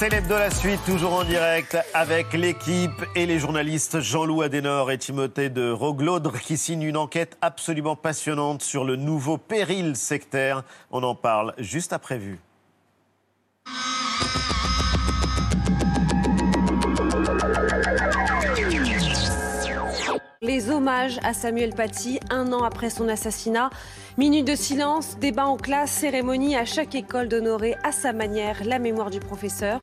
C'est de la suite, toujours en direct avec l'équipe et les journalistes Jean-Loup Adenor et Timothée de Roglodre qui signent une enquête absolument passionnante sur le nouveau péril sectaire. On en parle juste après vue. Les hommages à Samuel Paty, un an après son assassinat. Minute de silence, débat en classe, cérémonie à chaque école d'honorer à sa manière la mémoire du professeur.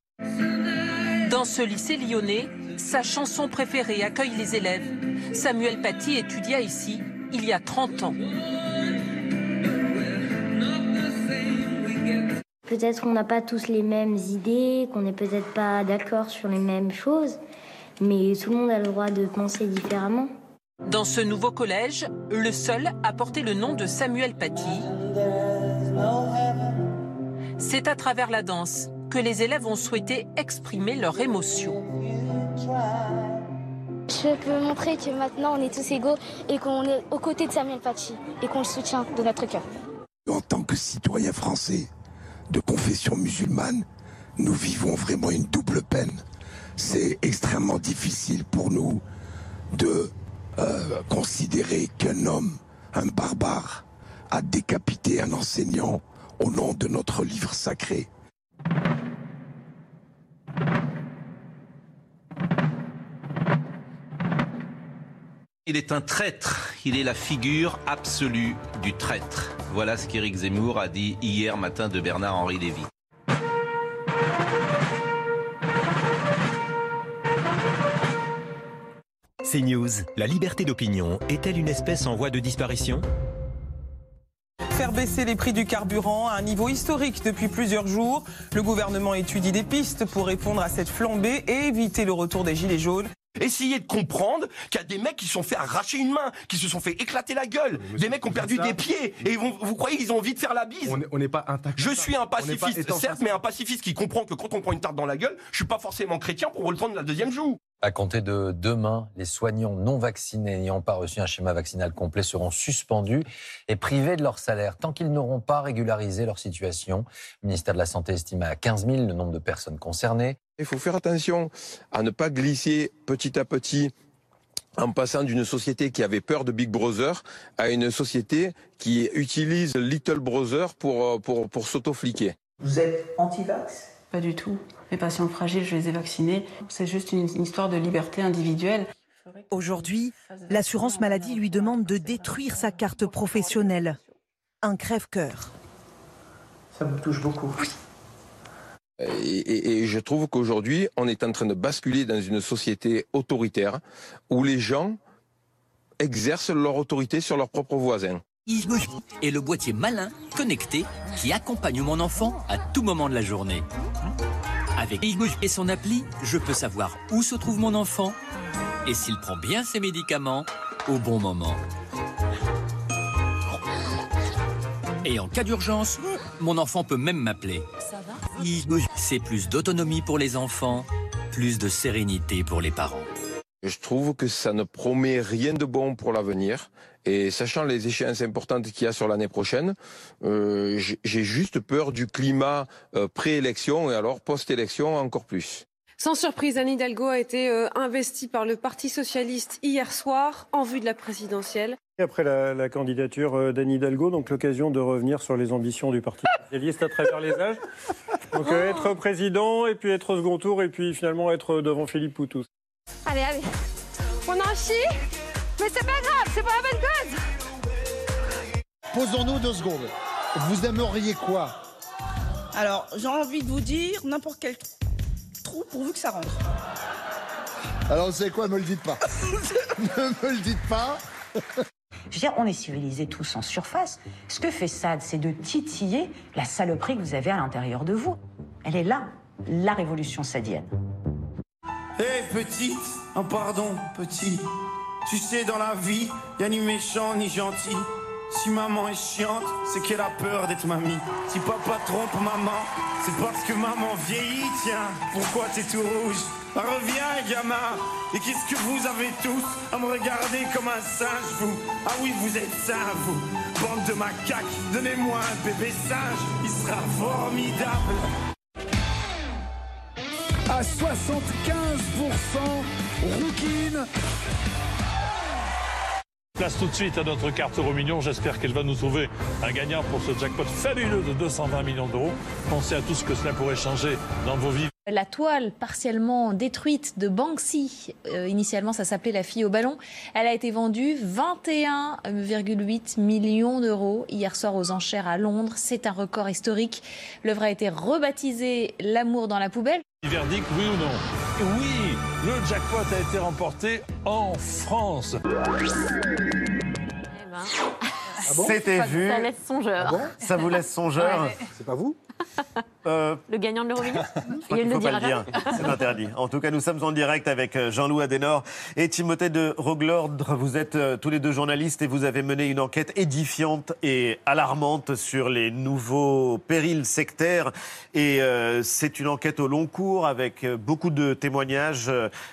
Dans ce lycée lyonnais, sa chanson préférée accueille les élèves. Samuel Paty étudia ici il y a 30 ans. Peut-être qu'on n'a pas tous les mêmes idées, qu'on n'est peut-être pas d'accord sur les mêmes choses, mais tout le monde a le droit de penser différemment. Dans ce nouveau collège, le seul a porté le nom de Samuel Paty. C'est à travers la danse que les élèves ont souhaité exprimer leur émotion. Je peux montrer que maintenant on est tous égaux et qu'on est aux côtés de Samuel Paty et qu'on le soutient de notre cœur. En tant que citoyens français de confession musulmane, nous vivons vraiment une double peine. C'est extrêmement difficile pour nous de euh, considérer qu'un homme, un barbare, a décapité un enseignant au nom de notre livre sacré. Il est un traître, il est la figure absolue du traître. Voilà ce qu'Éric Zemmour a dit hier matin de Bernard-Henri Lévy. News, la liberté d'opinion est-elle une espèce en voie de disparition? Faire baisser les prix du carburant à un niveau historique depuis plusieurs jours. Le gouvernement étudie des pistes pour répondre à cette flambée et éviter le retour des gilets jaunes. Essayez de comprendre qu'il y a des mecs qui se sont fait arracher une main, qui se sont fait éclater la gueule, des mecs qui ont perdu des pieds, et vous croyez qu'ils ont envie de faire la bise On n'est pas intact. Je suis un pacifiste, certes, mais un pacifiste qui comprend que quand on prend une tarte dans la gueule, je suis pas forcément chrétien pour reprendre la deuxième joue. À compter de demain, les soignants non vaccinés n'ayant pas reçu un schéma vaccinal complet seront suspendus et privés de leur salaire tant qu'ils n'auront pas régularisé leur situation. Le ministère de la Santé estime à 15 000 le nombre de personnes concernées. Il faut faire attention à ne pas glisser petit à petit en passant d'une société qui avait peur de Big Brother à une société qui utilise Little Brother pour, pour, pour s'auto-fliquer. Vous êtes anti-vax? Pas du tout. Les patients fragiles, je les ai vaccinés. C'est juste une, histoire de liberté individuelle. Aujourd'hui, l'assurance maladie lui demande de détruire sa carte professionnelle. Un crève-cœur. Ça me touche beaucoup. Et, et, je trouve qu'aujourd'hui, on est en train de basculer dans une société autoritaire où les gens exercent leur autorité sur leurs propres voisins. Et le boîtier malin, connecté, qui accompagne mon enfant à tout moment de la journée. Avec et son appli, je peux savoir où se trouve mon enfant et s'il prend bien ses médicaments au bon moment. Et en cas d'urgence, mon enfant peut même m'appeler. C'est plus d'autonomie pour les enfants, plus de sérénité pour les parents. Je trouve que ça ne promet rien de bon pour l'avenir. Et sachant les échéances importantes qu'il y a sur l'année prochaine, euh, j'ai juste peur du climat euh, pré-élection et alors post-élection encore plus. Sans surprise, Anne Hidalgo a été euh, investie par le Parti socialiste hier soir en vue de la présidentielle. Après la, candidature d'Anne Hidalgo, donc l'occasion de revenir sur les ambitions du Parti socialiste à travers les âges. Donc être président et puis être au second tour et puis finalement être devant Philippe Poutou. Allez, allez. On en chie mais c'est pas grave, c'est pas la bonne cause Posons-nous deux secondes. Vous aimeriez quoi? Alors, j'ai envie de vous dire n'importe quel trou pourvu que ça rentre. Alors, vous savez quoi, me le dites pas. ne me le dites pas. Je veux dire, on est civilisés tous en surface. Ce que fait Sade, c'est de titiller la saloperie que vous avez à l'intérieur de vous. Elle est là, la révolution sadienne. Hé, hey, petite Oh, pardon, petit. Tu sais, dans la vie, y a ni méchant ni gentil. Si maman est chiante, c'est qu'elle a peur d'être mamie. Si papa trompe maman, c'est parce que maman vieillit, tiens. Pourquoi t'es tout rouge? Bah, Reviens, gamin. Et qu'est-ce que vous avez tous à me regarder comme un singe, vous? Ah oui, vous êtes ça, vous. Bande de macaques, donnez-moi un bébé singe, il sera formidable. À 75%. Rouquine. Place tout de suite à notre carte euro. J'espère qu'elle va nous trouver un gagnant pour ce jackpot fabuleux de 220 millions d'euros. Pensez à tout ce que cela pourrait changer dans vos vies. La toile partiellement détruite de Banksy, euh, initialement ça s'appelait La fille au ballon, elle a été vendue 21,8 millions d'euros hier soir aux enchères à Londres. C'est un record historique. L'œuvre a été rebaptisée L'amour dans la poubelle. Verdict, oui ou non? Oui, le jackpot a été remporté en France. C'était vu. Ça laisse songeur. Ça vous laisse songeur? Ouais. C'est pas vous? Euh, Le gagnant de l'Eurovision qu'il ne faut pas le dire. C'est interdit. En tout cas, nous sommes en direct avec euh, Jean-Loup Adenor et Timothée de Roglordre. Vous êtes euh, tous les deux journalistes et vous avez mené une enquête édifiante et alarmante sur les nouveaux périls sectaires. Et euh, c'est une enquête au long cours avec beaucoup de témoignages.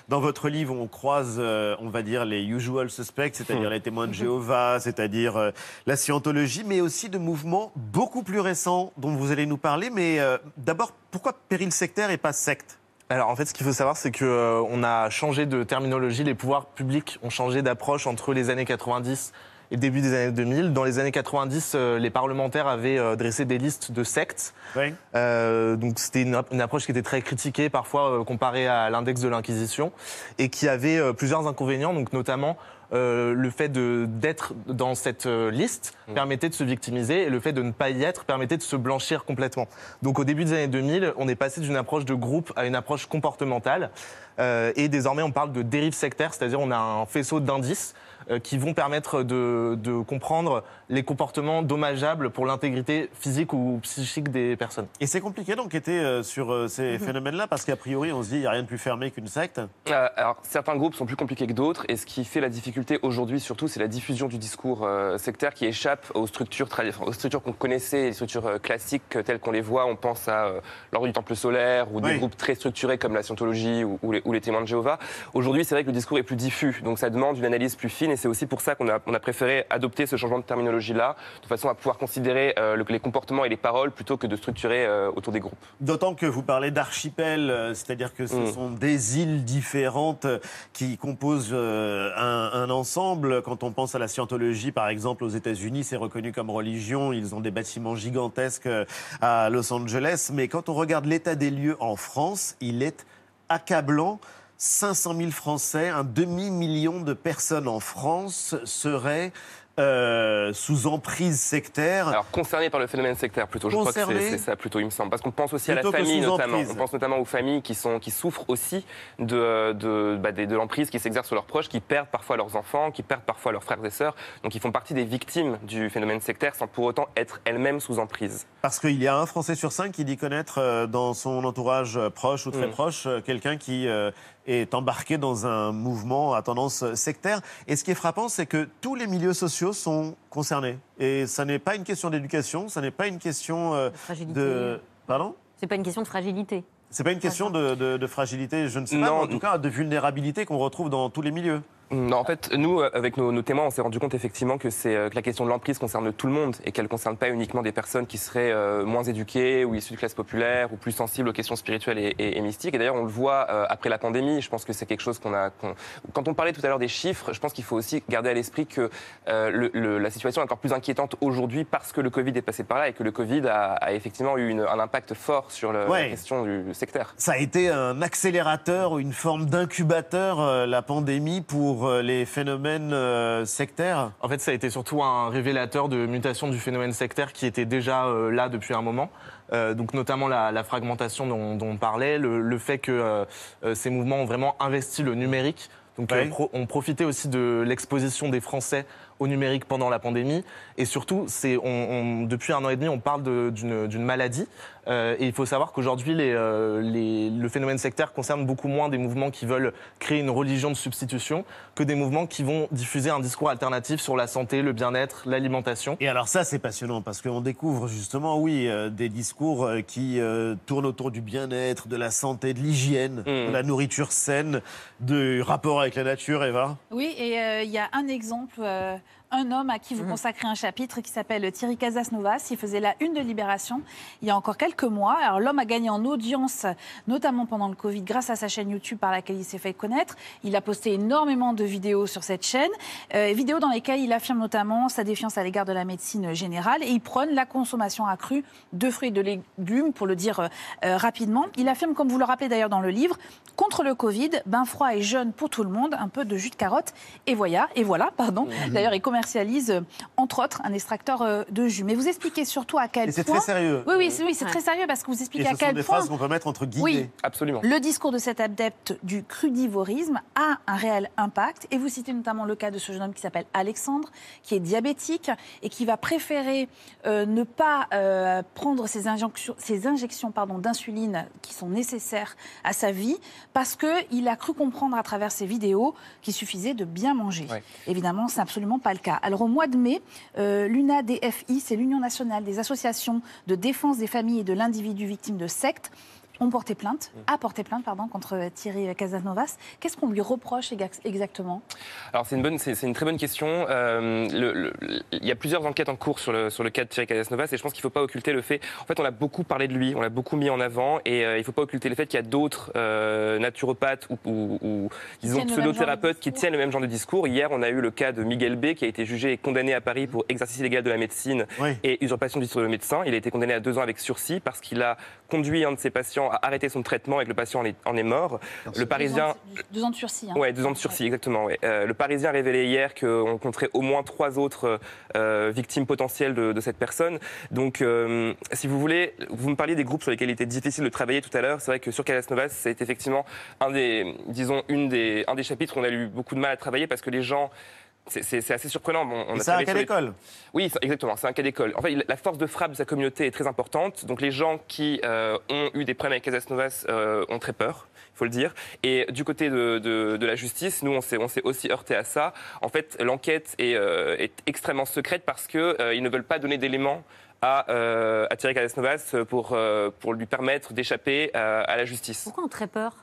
Dans votre livre, on croise, euh, on va dire, les usual suspects, c'est-à-dire les témoins de Jéhovah, c'est-à-dire euh, la scientologie, mais aussi de mouvements beaucoup plus récents dont vous allez nous parler. Mais euh, d'abord, pourquoi péril sectaire et pas secte? Alors en fait, ce qu'il faut savoir, c'est que euh, on a changé de terminologie. Les pouvoirs publics ont changé d'approche entre les années 90 et le début des années 2000. Dans les années 90, euh, les parlementaires avaient euh, dressé des listes de sectes. Donc c'était une, une approche qui était très critiquée, parfois comparée à l'index de l'Inquisition, et qui avait plusieurs inconvénients, donc notamment euh, le fait d'être dans cette euh, liste permettait de se victimiser et le fait de ne pas y être permettait de se blanchir complètement. Donc au début des années 2000, on est passé d'une approche de groupe à une approche comportementale euh, et désormais on parle de dérive sectaire, c'est-à-dire on a un faisceau d'indices qui vont permettre de, de comprendre les comportements dommageables pour l'intégrité physique ou psychique des personnes. Et c'est compliqué d'enquêter euh, sur euh, ces phénomènes-là parce qu'a priori, on se dit il n'y a rien de plus fermé qu'une secte. Euh, alors, certains groupes sont plus compliqués que d'autres, et ce qui fait la difficulté aujourd'hui, surtout, c'est la diffusion du discours euh, sectaire qui échappe aux structures, aux structures qu'on connaissait, les structures euh, classiques euh, telles qu'on les voit. On pense à euh, l'ordre du Temple solaire ou des Oui. groupes très structurés comme la Scientologie ou, ou les, ou les témoins de Jéhovah. Aujourd'hui, c'est vrai que le discours est plus diffus, donc ça demande une analyse plus fine, et c'est aussi pour ça qu'on a, on a préféré adopter ce changement de terminologie-là, de façon à pouvoir considérer euh, le- les comportements et les paroles plutôt que de structurer euh, autour des groupes. D'autant que vous parlez d'archipel, euh, c'est-à-dire que ce Mm. sont des îles différentes qui composent un, un ensemble. Quand on pense à la scientologie, par exemple, aux États-Unis, c'est reconnu comme religion. Ils ont des bâtiments gigantesques à Los Angeles. Mais quand on regarde l'état des lieux en France, il est accablant. 500 000 Français, un demi-million de personnes en France seraient euh, sous emprise sectaire. Alors concernés par le phénomène sectaire plutôt, je crois que c'est ça plutôt, il me semble, parce qu'on pense aussi à la famille notamment. On pense notamment aux familles qui sont qui souffrent aussi de de, bah, des- de l'emprise qui s'exerce sur leurs proches, qui perdent parfois leurs enfants, qui perdent parfois leurs frères et sœurs, donc ils font partie des victimes du phénomène sectaire sans pour autant être elles-mêmes sous emprise. Parce qu'il y a un Français sur cinq qui dit connaître euh, dans son entourage euh, proche ou très Mm. proche quelqu'un qui euh, est embarqué dans un mouvement à tendance sectaire. Et ce qui est frappant, c'est que tous les milieux sociaux sont concernés. Et ça n'est pas une question d'éducation, ça n'est pas une question euh, fragilité. de... Pardon? C'est pas une question de fragilité. C'est pas une question de, de- de fragilité, je ne sais pas, Non. mais en tout cas de vulnérabilité qu'on retrouve dans tous les milieux. Non, en fait, nous, euh, avec nos, nos témoins, on s'est rendu compte effectivement que, c'est, euh, que la question de l'emprise concerne tout le monde et qu'elle ne concerne pas uniquement des personnes qui seraient euh, moins éduquées ou issues de classes populaires ou plus sensibles aux questions spirituelles et, et- et mystiques. Et d'ailleurs, on le voit euh, après la pandémie. Je pense que c'est quelque chose qu'on a. qu'on- Quand on parlait tout à l'heure des chiffres, je pense qu'il faut aussi garder à l'esprit que euh, le- le- la situation est encore plus inquiétante aujourd'hui parce que le Covid est passé par là et que le Covid a, a effectivement eu une- un impact fort sur le- Ouais. la question du sectaire. Ça a été un accélérateur ou une forme d'incubateur, euh, la pandémie, pour euh, les phénomènes euh, sectaires? En fait, ça a été surtout un révélateur de mutation du phénomène sectaire qui était déjà euh, là depuis un moment. Donc notamment la, fragmentation dont, on parlait, le, fait que ces mouvements ont vraiment investi le numérique. Donc Ouais. euh, on profitait aussi de l'exposition des Français au numérique pendant la pandémie. Et surtout, c'est, on, on- depuis un an et demi, on parle d'une maladie. Euh, et il faut savoir qu'aujourd'hui, euh, le phénomène sectaire concerne beaucoup moins des mouvements qui veulent créer une religion de substitution que des mouvements qui vont diffuser un discours alternatif sur la santé, le bien-être, l'alimentation. Et alors ça, c'est passionnant parce qu'on découvre justement, oui, euh, des discours qui tournent autour du bien-être, de la santé, de l'hygiène, de la nourriture saine, du rapport avec la nature, Eva? Oui, et euh, il y a un exemple, euh, un homme à qui vous consacrez un chapitre qui s'appelle Thierry Casasnovas. Il faisait la une de Libération il y a encore quelques mois. Alors l'homme a gagné en audience, notamment pendant le Covid, grâce à sa chaîne YouTube par laquelle il s'est fait connaître. Il a posté énormément de vidéos sur cette chaîne, euh, vidéos dans lesquelles il affirme notamment sa défiance à l'égard de la médecine générale et il prône la consommation accrue de fruits et de légumes, pour le dire euh, euh, rapidement. Il affirme, comme vous le rappelez d'ailleurs dans le livre, contre le Covid, bain froid et jeûne pour tout le monde, un peu de jus de carotte et voilà, et voilà, pardon. Mhm. D'ailleurs, il commercialise euh, entre autres un extracteur euh, de jus. Mais vous expliquez surtout à quel Et c'est point. très sérieux. Oui, oui, c'est oui, c'est très sérieux parce que vous Et expliquez ce à sont quel des point. phrases qu'on peut mettre entre guillemets. Oui. Absolument. Le discours de cet adepte du crudivorisme a un réel impact. Et vous citez notamment le cas de ce jeune homme qui s'appelle Alexandre, qui est diabétique et qui va préférer euh, ne pas euh, prendre ses injonctions- ses injections pardon, d'insuline qui sont nécessaires à sa vie parce qu'il a cru comprendre à travers ses vidéos qu'il suffisait de bien manger. Ouais. Évidemment, c'est absolument pas le cas. Alors au mois de mai, euh, l'UNADFI, c'est l'Union nationale des associations de défense des familles et de l'individu victime de sectes, ont porté plainte, a porté plainte pardon, contre Thierry Casanovas. Qu'est-ce qu'on lui reproche exa- exactement? Alors c'est une très bonne question. Euh, le- le- il y a plusieurs enquêtes en cours sur le sur le cas de Thierry Casasnovas et je pense qu'il ne faut pas occulter le fait. En fait, on a beaucoup parlé de lui, on l'a beaucoup mis en avant et euh, il ne faut pas occulter le fait qu'il y a d'autres euh, naturopathes ou, ou- ou, disons pseudothérapeutes qui tiennent le même genre de discours. Hier, on a eu le cas de Miguel B qui a été jugé et condamné à Paris pour exercice illégal de la médecine et usurpation du titre de médecin. Il a été condamné à deux ans avec sursis parce qu'il a conduit un de ses patients à arrêter son traitement et que le patient en est, en est mort. Le Parisien. Deux ans de sursis. hein. Ouais, deux ans de sursis, exactement. ouais. Euh, le Parisien a révélé hier qu'on rencontrait au moins trois autres euh, victimes potentielles de, de cette personne. Donc, euh, si vous voulez, vous me parliez des groupes sur lesquels il était difficile de travailler tout à l'heure. C'est vrai que sur Calas Novas, c'est effectivement un des, disons, une des, un des chapitres où on a eu beaucoup de mal à travailler parce que les gens. C'est assez surprenant. Bon, on c'est un cas les- d'école. oui, c'est- exactement, c'est un cas d'école. En fait, la force de frappe de sa communauté est très importante. Donc les gens qui euh, ont eu des problèmes avec Casas Novas euh, ont très peur, il faut le dire. Et du côté de, de- de la justice, nous, on s'est aussi heurté à ça. En fait, l'enquête est, euh, est extrêmement secrète parce qu'ils ne veulent pas donner d'éléments à, euh, à Thierry Casas pour, euh, pour lui permettre d'échapper euh, à la justice. Pourquoi on a très peur?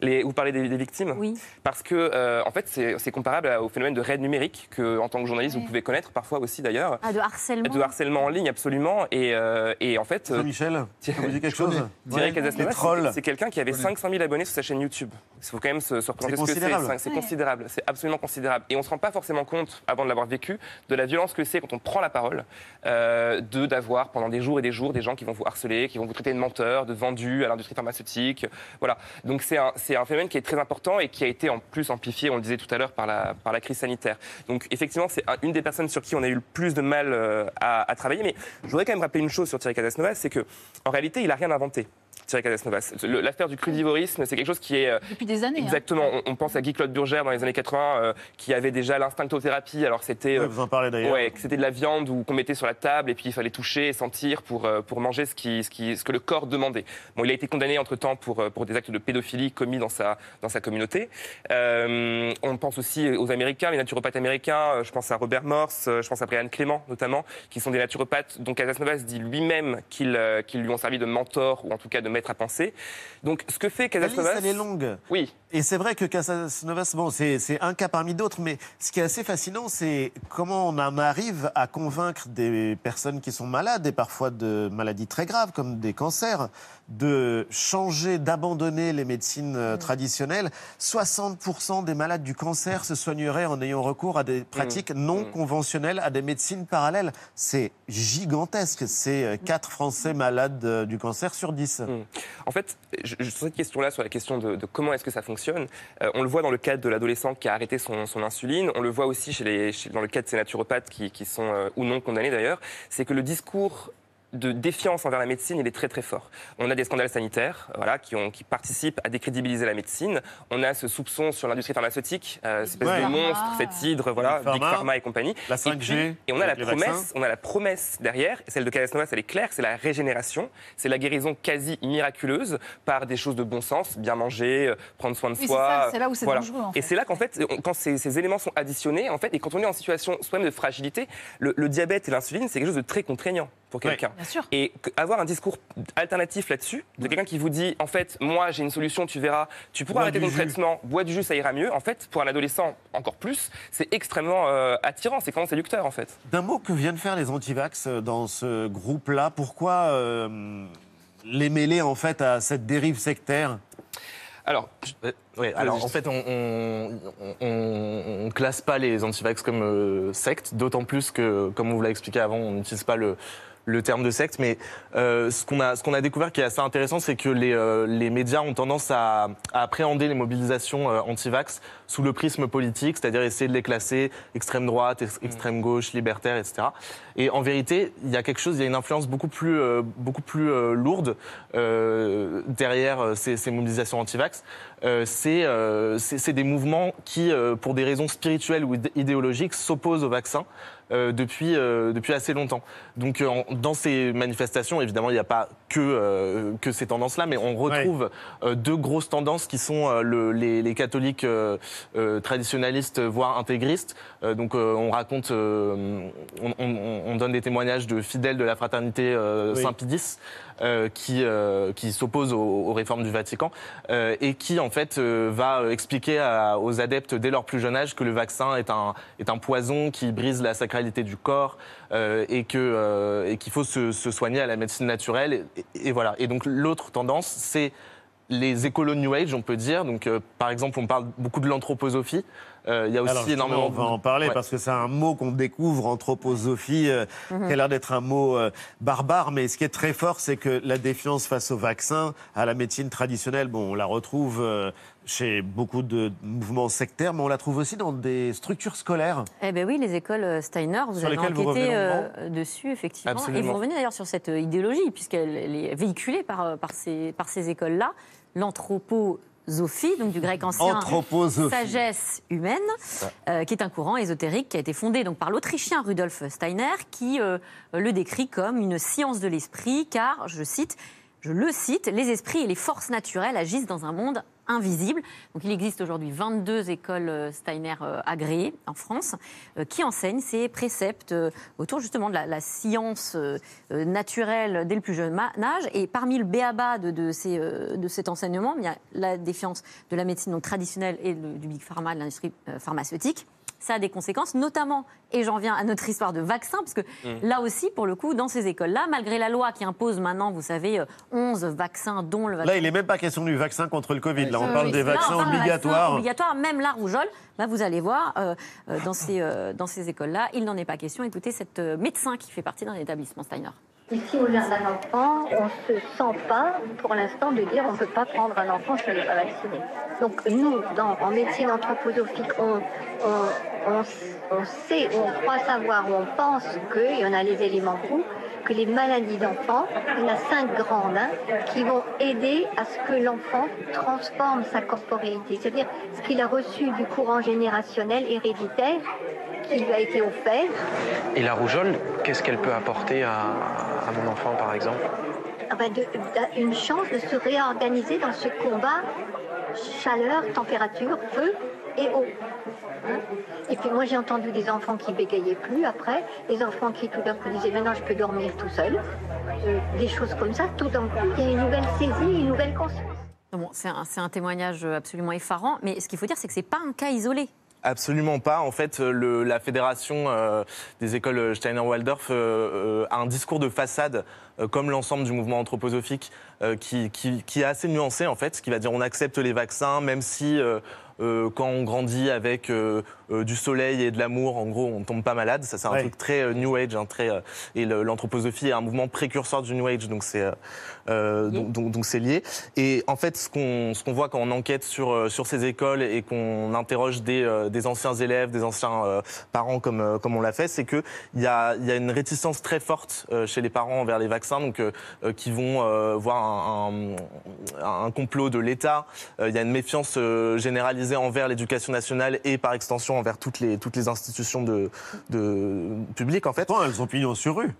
Les, vous parlez des, des victimes Oui. Parce que, euh, en fait, c'est comparable au phénomène de raid numérique que, en tant que journaliste, vous pouvez connaître parfois aussi d'ailleurs. Ah, de harcèlement De harcèlement en ligne, absolument. Et, euh, et en fait. Michel, ça vous dit quelque chose Thierry Ouais. Casasnovas, c'est quelqu'un qui avait 500 000 abonnés sur sa chaîne YouTube. Il faut quand même se, se représenter ce que c'est. considérable. C'est- considérable, c'est absolument considérable. Et on ne se rend pas forcément compte, avant de l'avoir vécu, de la violence que c'est quand on prend la parole, euh, de d'avoir pendant des jours et des jours des gens qui vont vous harceler, qui vont vous traiter de menteur, de vendu à l'industrie pharmaceutique. Voilà. Donc c'est un, phénomène qui est très important et qui a été en plus amplifié, on le disait tout à l'heure, par la, par la crise sanitaire. Donc effectivement, c'est un- une des personnes sur qui on a eu le plus de mal euh, à, à travailler. Mais je voudrais quand même rappeler une chose sur Thierry Casasnovas, c'est que en réalité, il n'a rien inventé. Thierry Casasnovas. Le- L'affaire du crudivorisme, c'est quelque chose qui est euh, Depuis des années. hein. Exactement. On, on pense à Guy-Claude Burgère dans les années 80, euh, qui avait déjà l'instinctothérapie. Alors c'était. Ouais, vous en parlez d'ailleurs. Ouais, que c'était de la viande ou qu'on mettait sur la table et puis il fallait toucher et sentir pour, euh, pour manger ce, qui, ce, qui, ce que le corps demandait. Bon, il a été condamné entre-temps pour, euh, pour des actes de pédophilie commis dans sa, dans sa communauté. Euh, on pense aussi aux Américains, les naturopathes américains. euh, Je pense à Robert Morse, euh, je pense à Brian Clément notamment, qui sont des naturopathes dont Casasnovas dit lui-même qu'ils euh, qu'ils lui ont servi de mentor ou en tout cas de maître à penser. Donc ce que fait La liste, Casasnovas... elle est longue. Oui. Et c'est vrai que Casanovas, bon, c'est un cas parmi d'autres, mais ce qui est assez fascinant, c'est comment on en arrive à convaincre des personnes qui sont malades, et parfois de maladies très graves, comme des cancers, de changer, d'abandonner les médecines euh, traditionnelles. 60% des malades du cancer se soigneraient en ayant recours à des pratiques non conventionnelles, à des médecines parallèles. C'est gigantesque. C'est 4 Français malades euh, du cancer sur 10. En fait, sur cette question-là, sur la question de, comment est-ce que ça fonctionne, euh, on le voit dans le cadre de l'adolescent qui a arrêté son, insuline, on le voit aussi chez les, dans le cas de ces naturopathes qui, qui sont euh, ou non condamnés d'ailleurs, c'est que le discours de défiance envers la médecine, il est très très fort. On a des scandales sanitaires, voilà, qui, ont, qui participent à décrédibiliser la médecine. On a ce soupçon sur l'industrie pharmaceutique, euh, cette espèce Ouais. de Pharma. monstre, cette hydre, voilà, Big Big Pharma, Pharma et compagnie. la Et 5G, puis- Et, on a la vaccins. promesse, on a la promesse derrière, et celle de Calasnovas, elle est claire, c'est la régénération, c'est la guérison quasi miraculeuse par des choses de bon sens, bien manger, euh, prendre soin de Oui, soi. ça, c'est là où c'est dangereux, en Et fait. c'est là qu'en fait, on- quand ces, ces éléments sont additionnés, en fait, et quand on est en situation soi-même de fragilité, le, le diabète et l'insuline, c'est quelque chose de très contraignant pour quelqu'un. Sûr. Et avoir un discours alternatif là-dessus, de quelqu'un qui vous dit, en fait, moi j'ai une solution, tu verras, tu pourras Bois arrêter ton jus. traitement, bois du jus, ça ira mieux. En fait, pour un adolescent, encore plus, c'est extrêmement euh, attirant, c'est vraiment séducteur en fait. D'un mot que viennent faire les antivax euh, dans ce groupe-là, pourquoi euh, les mêler en fait à cette dérive sectaire? Alors, ouais, alors en fait, on, on, on- on classe pas les antivax comme euh, secte, d'autant plus que, comme on vous l'a expliqué avant, on n'utilise pas le, le terme de secte. Mais euh, ce qu'on a, ce qu'on a découvert qui est assez intéressant, c'est que les, euh, les médias ont tendance à, à appréhender les mobilisations euh, antivax sous le prisme politique, c'est-à-dire essayer de les classer extrême droite, ex- extrême gauche, libertaire, etc. Et en vérité, il y a quelque chose, il y a une influence beaucoup plus, euh, beaucoup plus euh, lourde euh, derrière ces, ces mobilisations antivax. Euh, c'est euh, c'est- des mouvements qui, euh, pour des raisons spirituelles ou idé- idéologiques, s'opposent au vaccin. Euh, depuis, euh, depuis assez longtemps. Donc euh, en- dans ces manifestations, évidemment, il n'y a pas que, que ces tendances-là, mais on retrouve deux grosses tendances qui sont le- les, les catholiques traditionnalistes, voire intégristes. Donc on raconte, on, on- on donne des témoignages de fidèles de la fraternité Oui. Saint-Pidis euh, qui, euh, qui s'oppose aux, aux réformes du Vatican euh, et qui en fait va expliquer à- aux adeptes dès leur plus jeune âge que le vaccin est un, est un poison qui brise la sacralité du corps euh, et euh, qu'il faut se, soigner à la médecine naturelle et voilà. Et donc l'autre tendance c'est les écolos New Age, on peut dire. Donc, euh, par exemple, on parle beaucoup de l'anthroposophie. Euh, il y a aussi Alors, énormément. On va en parler Ouais. parce que c'est un mot qu'on découvre, anthroposophie, euh, Mhm. qui a l'air d'être un mot euh, barbare. Mais ce qui est très fort, c'est que la défiance face au vaccin, à la médecine traditionnelle, bon, on la retrouve euh, chez beaucoup de mouvements sectaires, mais on la trouve aussi dans des structures scolaires. Eh bien oui, les écoles Steiner, vous Sur avez lesquelles vous enquêté revenez euh, dessus, effectivement. Et Absolument. vous revenez d'ailleurs sur cette idéologie, puisqu'elle elle est véhiculée par, par ces, par ces écoles-là. L'anthroposophie, donc du grec ancien, Anthroposophie. sagesse humaine, euh, qui est un courant ésotérique qui a été fondé donc, par l'Autrichien Rudolf Steiner, qui euh, le décrit comme une science de l'esprit, car, je cite, je le cite, les esprits et les forces naturelles agissent dans un monde invisible. Donc il existe aujourd'hui 22 écoles euh, Steiner euh, agréées en France euh, qui enseignent ces préceptes autour justement de la, science naturelle dès le plus jeune âge. Et parmi le béaba de, de, ces, de cet enseignement, il y a la défiance de la médecine traditionnelle et du big pharma, de l'industrie pharmaceutique. Ça a des conséquences, notamment, et j'en viens à notre histoire de vaccin, parce que Mm. là aussi, pour le coup, dans ces écoles-là, malgré la loi qui impose maintenant, vous savez, euh, 11 vaccins, dont le vaccin Là, il n'est même pas question du vaccin contre le Covid. Là, on euh, parle oui, des là, vaccins d'un obligatoires. vaccin obligatoire, même la rougeole. Là, vous allez voir, euh, euh, dans ces, euh, dans ces écoles-là, il n'en est pas question. Écoutez, cette euh, médecin qui fait partie d'un établissement Steiner. Ici, au jardin d'enfants, on ne se sent pas, pour l'instant, de dire on ne peut pas prendre un enfant s'il n'est pas vacciné. Donc, nous, en médecine anthroposophique, on, on, on, on sait, on croit savoir, on pense qu'il y en a les éléments roux, que les maladies d'enfants, il y a cinq grandes, hein, qui vont aider à ce que l'enfant transforme sa corporéité, c'est-à-dire ce qu'il a reçu du courant générationnel héréditaire qui lui a été offert. Et la rougeole, qu'est-ce qu'elle peut apporter à, à mon enfant, par exemple? Ah ben, de- une chance de se réorganiser dans ce combat chaleur, température, feu et eau. Hein? Et puis moi j'ai entendu des enfants qui bégayaient plus après, des enfants qui tout d'un coup disaient maintenant je peux dormir tout seul, Euh, des choses comme ça. Tout d'un coup il y a une nouvelle saisie, une nouvelle conscience. Bon, c'est un, c'est un témoignage absolument effarant, mais ce qu'il faut dire, c'est que ce n'est pas un cas isolé. Absolument pas. En fait, euh, la fédération euh, des écoles Steiner-Waldorf euh, euh, a un discours de façade, comme l'ensemble du mouvement anthroposophique, qui, qui- qui est assez nuancé en fait, ce qui va dire on accepte les vaccins, même si euh, quand on grandit avec euh, euh, du soleil et de l'amour, en gros, on tombe pas malade. Ça, c'est un Ouais. truc très New Age, hein, très, et l'anthroposophie est un mouvement précurseur du New Age, donc c'est donc- donc donc c'est lié. Et en fait, ce qu'on ce qu'on voit quand on enquête sur sur ces écoles et qu'on interroge des des anciens élèves, des anciens parents comme comme on l'a fait, c'est que il y a il y a une réticence très forte chez les parents envers les vaccins, donc qui vont voir un, un, un complot de l'État. Il y a une méfiance euh, envers l'éducation nationale et par extension envers toutes les toutes les institutions de, de publiques en fait. elles ont pignon sur rue.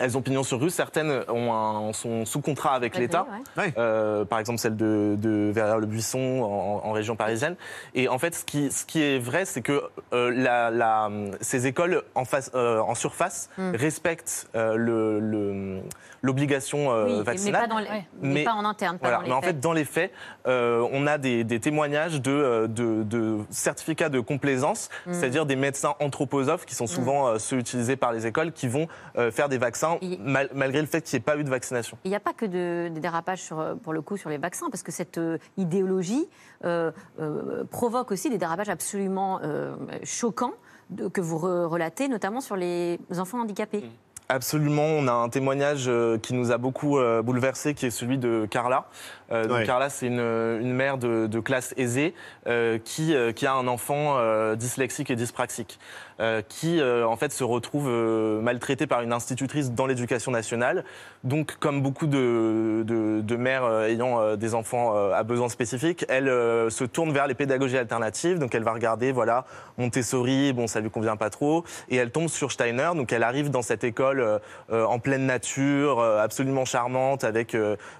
Elles ont pignon sur rue. Certaines ont un- sont sous contrat avec l'État. ouais. Euh, par exemple, celle de, de Verrières-le-Buisson en, en région parisienne. Et en fait, ce qui, ce qui est vrai, c'est que euh, la- la- ces écoles en, face, euh, en surface Mm. respectent euh, le- le- l'obligation euh, Oui, mais vaccinale. pas, dans les- mais pas en interne, pas Voilà, dans les mais en faits. fait, dans les faits, euh, on a des, des témoignages de, de, de certificats de complaisance, Mm. c'est-à-dire des médecins anthroposophes qui sont souvent euh, ceux utilisés par les écoles qui vont euh, faire des vaccins mal- malgré le fait qu'il n'y ait pas eu de vaccination. Il n'y a pas que de, des dérapages sur, pour le coup sur les vaccins, parce que cette euh, idéologie euh, euh, provoque aussi des dérapages absolument euh, choquants de- que vous re- relatez, notamment sur les enfants handicapés. Absolument, on a un témoignage qui nous a beaucoup bouleversé, qui est celui de Carla. Euh, donc Ouais. Carla, c'est une, une mère de, de classe aisée euh, qui, euh, qui a un enfant euh, dyslexique et dyspraxique, euh, qui euh, en fait se retrouve euh, maltraité par une institutrice dans l'éducation nationale. Donc, comme beaucoup de, de, de mères ayant euh, des enfants euh, à besoins spécifiques, elle euh, se tourne vers les pédagogies alternatives. Donc, elle va regarder, voilà, Montessori, bon, ça lui convient pas trop, et elle tombe sur Steiner. Donc, elle arrive dans cette école en pleine nature, euh, absolument charmante, avec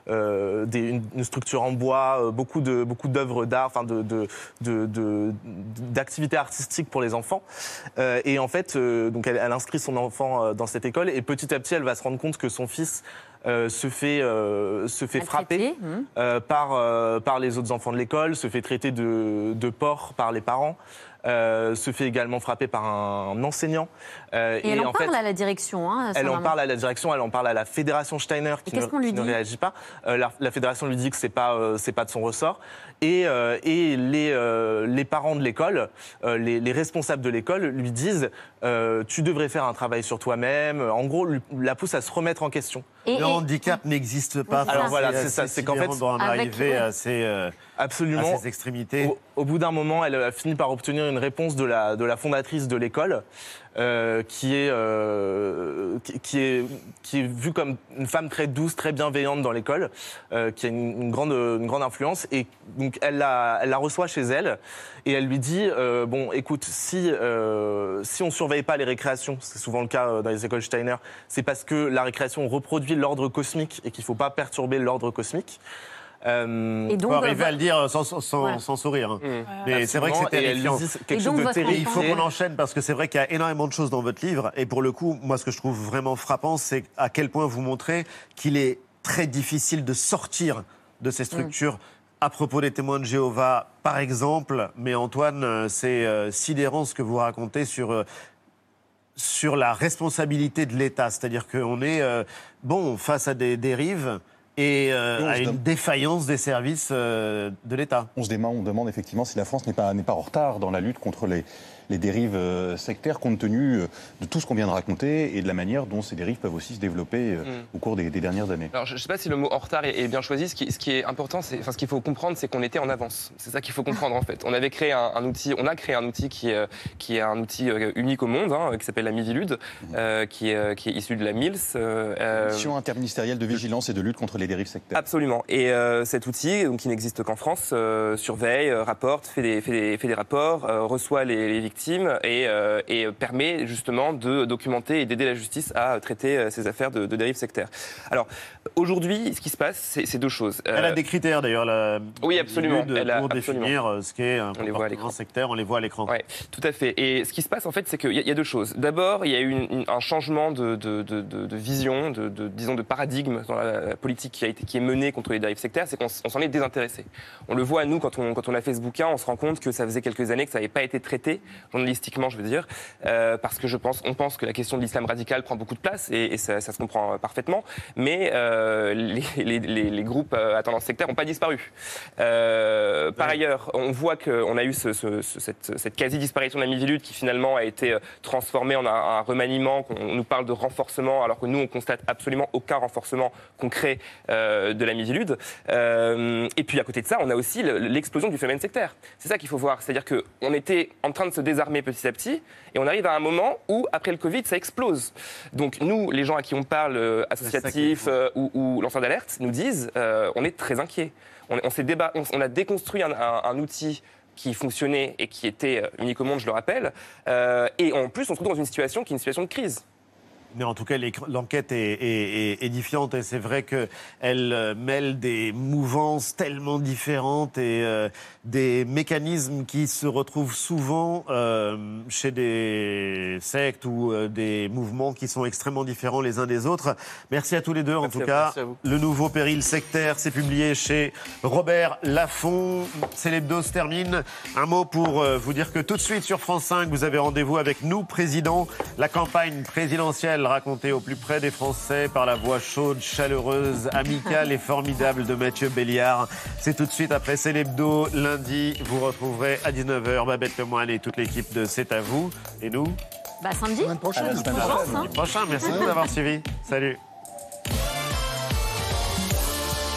des- une, une structure en bois, euh, beaucoup de beaucoup d'œuvres d'art, enfin de de- de- de- d'activités artistiques pour les enfants. Euh, et en fait, euh, donc elle, elle inscrit son enfant dans cette école, et petit à petit, elle va se rendre compte que son fils euh, se fait se fait frapper euh, par par les autres enfants de l'école, se fait traiter de de porc par les parents. euh, se fait également frapper par un enseignant. Euh, Et, elle en, en fait, parle à la direction. Hein, elle en parle à la direction, elle en parle à la fédération Steiner qui, Et qu'est-ce ne, qu'on lui qui ne réagit pas. Euh, la, la fédération lui dit que c'est pas euh, c'est pas de son ressort. Et, euh, et les, euh, les parents de l'école, euh, les, les responsables de l'école lui disent euh, tu devrais faire un travail sur toi-même. En gros, lui- la pousse à se remettre en question. le handicap n'existe pas. Alors Enfin, voilà, c'est ça. C'est qu'en fait, d'en arriver à ces, absolument à ces extrémités. Au, au bout d'un moment, elle a fini par obtenir une réponse de la, de la fondatrice de l'école, euh, qui, est, euh, qui, est, qui est vue comme une femme très douce, très bienveillante dans l'école, euh, qui a une, une grande, une grande influence. Et donc, elle la, elle la reçoit chez elle et elle lui dit euh, Bon, écoute, si, euh, si on ne surveille pas les récréations, c'est souvent le cas euh, dans les écoles Steiner, c'est parce que la récréation reproduit l'ordre cosmique et qu'il ne faut pas perturber l'ordre cosmique. Euh, Et donc, arriver à le dire sans, sans- sans- Voilà. sans sourire. hein. Mmh. Mais c'est vrai que c'est terrifiant. dit quelque Et chose de terrible. Il faut qu'on enchaîne parce que c'est vrai qu'il y a énormément de choses dans votre livre. Et pour le coup, moi, ce que je trouve vraiment frappant, c'est à quel point vous montrez qu'il est très difficile de sortir de ces structures. À propos des témoins de Jéhovah, par exemple, mais Antoine, euh, c'est euh, sidérant ce que vous racontez sur euh, sur la responsabilité de l'État. C'est-à-dire qu'on est euh, bon face à des dérives et euh, à une défaillance des services euh, de l'État. On se demande, on demande effectivement si la France n'est pas, n'est pas en retard dans la lutte contre les, les dérives euh, sectaires, compte tenu euh, de tout ce qu'on vient de raconter et de la manière dont ces dérives peuvent aussi se développer euh, Mm. au cours des, des dernières années. Alors, je ne sais pas si le mot en retard est, bien choisi. Ce qui, ce qui est important, c'est, enfin, ce qu'il faut comprendre, c'est qu'on était en avance. C'est ça qu'il faut comprendre en fait. On avait créé un, un outil, on a créé un outil qui est, qui est un outil unique au monde, hein, qui s'appelle la Mivilude, euh, qui, est, qui est issu de la MILS. euh, Mission interministérielle de vigilance et de lutte contre les dérives sectaires. Absolument. Et euh, cet outil, donc, qui n'existe qu'en France, surveille, rapporte, fait des, fait des, fait des rapports, reçoit les, les victimes et, euh, et permet justement de documenter et d'aider la justice à traiter euh, ces affaires de, de dérives sectaires. Alors, aujourd'hui, ce qui se passe, c'est deux choses. Elle a Euh, des critères d'ailleurs, la Oui, absolument. de- Elle a- pour absolument. définir euh, ce qu'est un comportement sectaire, on les voit à l'écran. Ouais, tout à fait. Et ce qui se passe, en fait, c'est qu'il y, a- il y a deux choses. D'abord, il y a eu une- une- un changement de, vision, de, disons, de paradigme dans la, la politique qui, a été, qui est menée contre les dérives sectaires, c'est qu'on s'en est désintéressé. On le voit, nous, quand on, quand on a fait ce bouquin, on se rend compte que ça faisait quelques années que ça n'avait pas été traité, journalistiquement, je veux dire, euh, parce que je pense, on pense que la question de l'islam radical prend beaucoup de place, et, et ça, ça se comprend euh, parfaitement, mais euh, les, les- les- les groupes à tendance sectaire n'ont pas disparu. Euh, par ailleurs, on voit qu'on a eu ce- ce- ce- cette, cette quasi-disparition de la Mivilude qui finalement a été transformée en un, un remaniement, qu'on nous parle de renforcement, alors que nous, on constate absolument aucun renforcement concret de la Mivilude. Et puis à côté de ça, on a aussi le- l'explosion du phénomène sectaire. C'est ça qu'il faut voir. C'est-à-dire qu'on était en train de se désarmer petit à petit, et on arrive à un moment où, après le Covid, ça explose. Donc nous, les gens à qui on parle, euh, associatifs euh, ou, ou lanceurs d'alerte, nous disent, euh, on est très inquiets. On, on débat- on, on a déconstruit un, un- un outil qui fonctionnait et qui était unique au monde, je le rappelle. Euh, et en plus, on se trouve dans une situation qui est une situation de crise. Mais en tout cas, l'enquête est, est- est édifiante et c'est vrai qu'elle euh, mêle des mouvances tellement différentes et euh, des mécanismes qui se retrouvent souvent euh, chez des sectes ou euh, des mouvements qui sont extrêmement différents les uns des autres. Merci à tous les deux en tout cas. Le nouveau péril sectaire, c'est publié chez Robert Laffont. C'est l'hebdo se termine. Un mot pour vous dire que tout de suite sur France 5, vous avez rendez-vous avec nous, président. La campagne présidentielle racontée au plus près des Français par la voix chaude, chaleureuse, amicale et formidable de Mathieu Béliard. C'est tout de suite après C'est l'hebdo. Lundi, vous retrouverez à 19h Babette Lemoine et toute l'équipe de C'est à vous. Et nous Bah samedi. À la semaine prochaine. Merci beaucoup d'avoir suivi. Salut.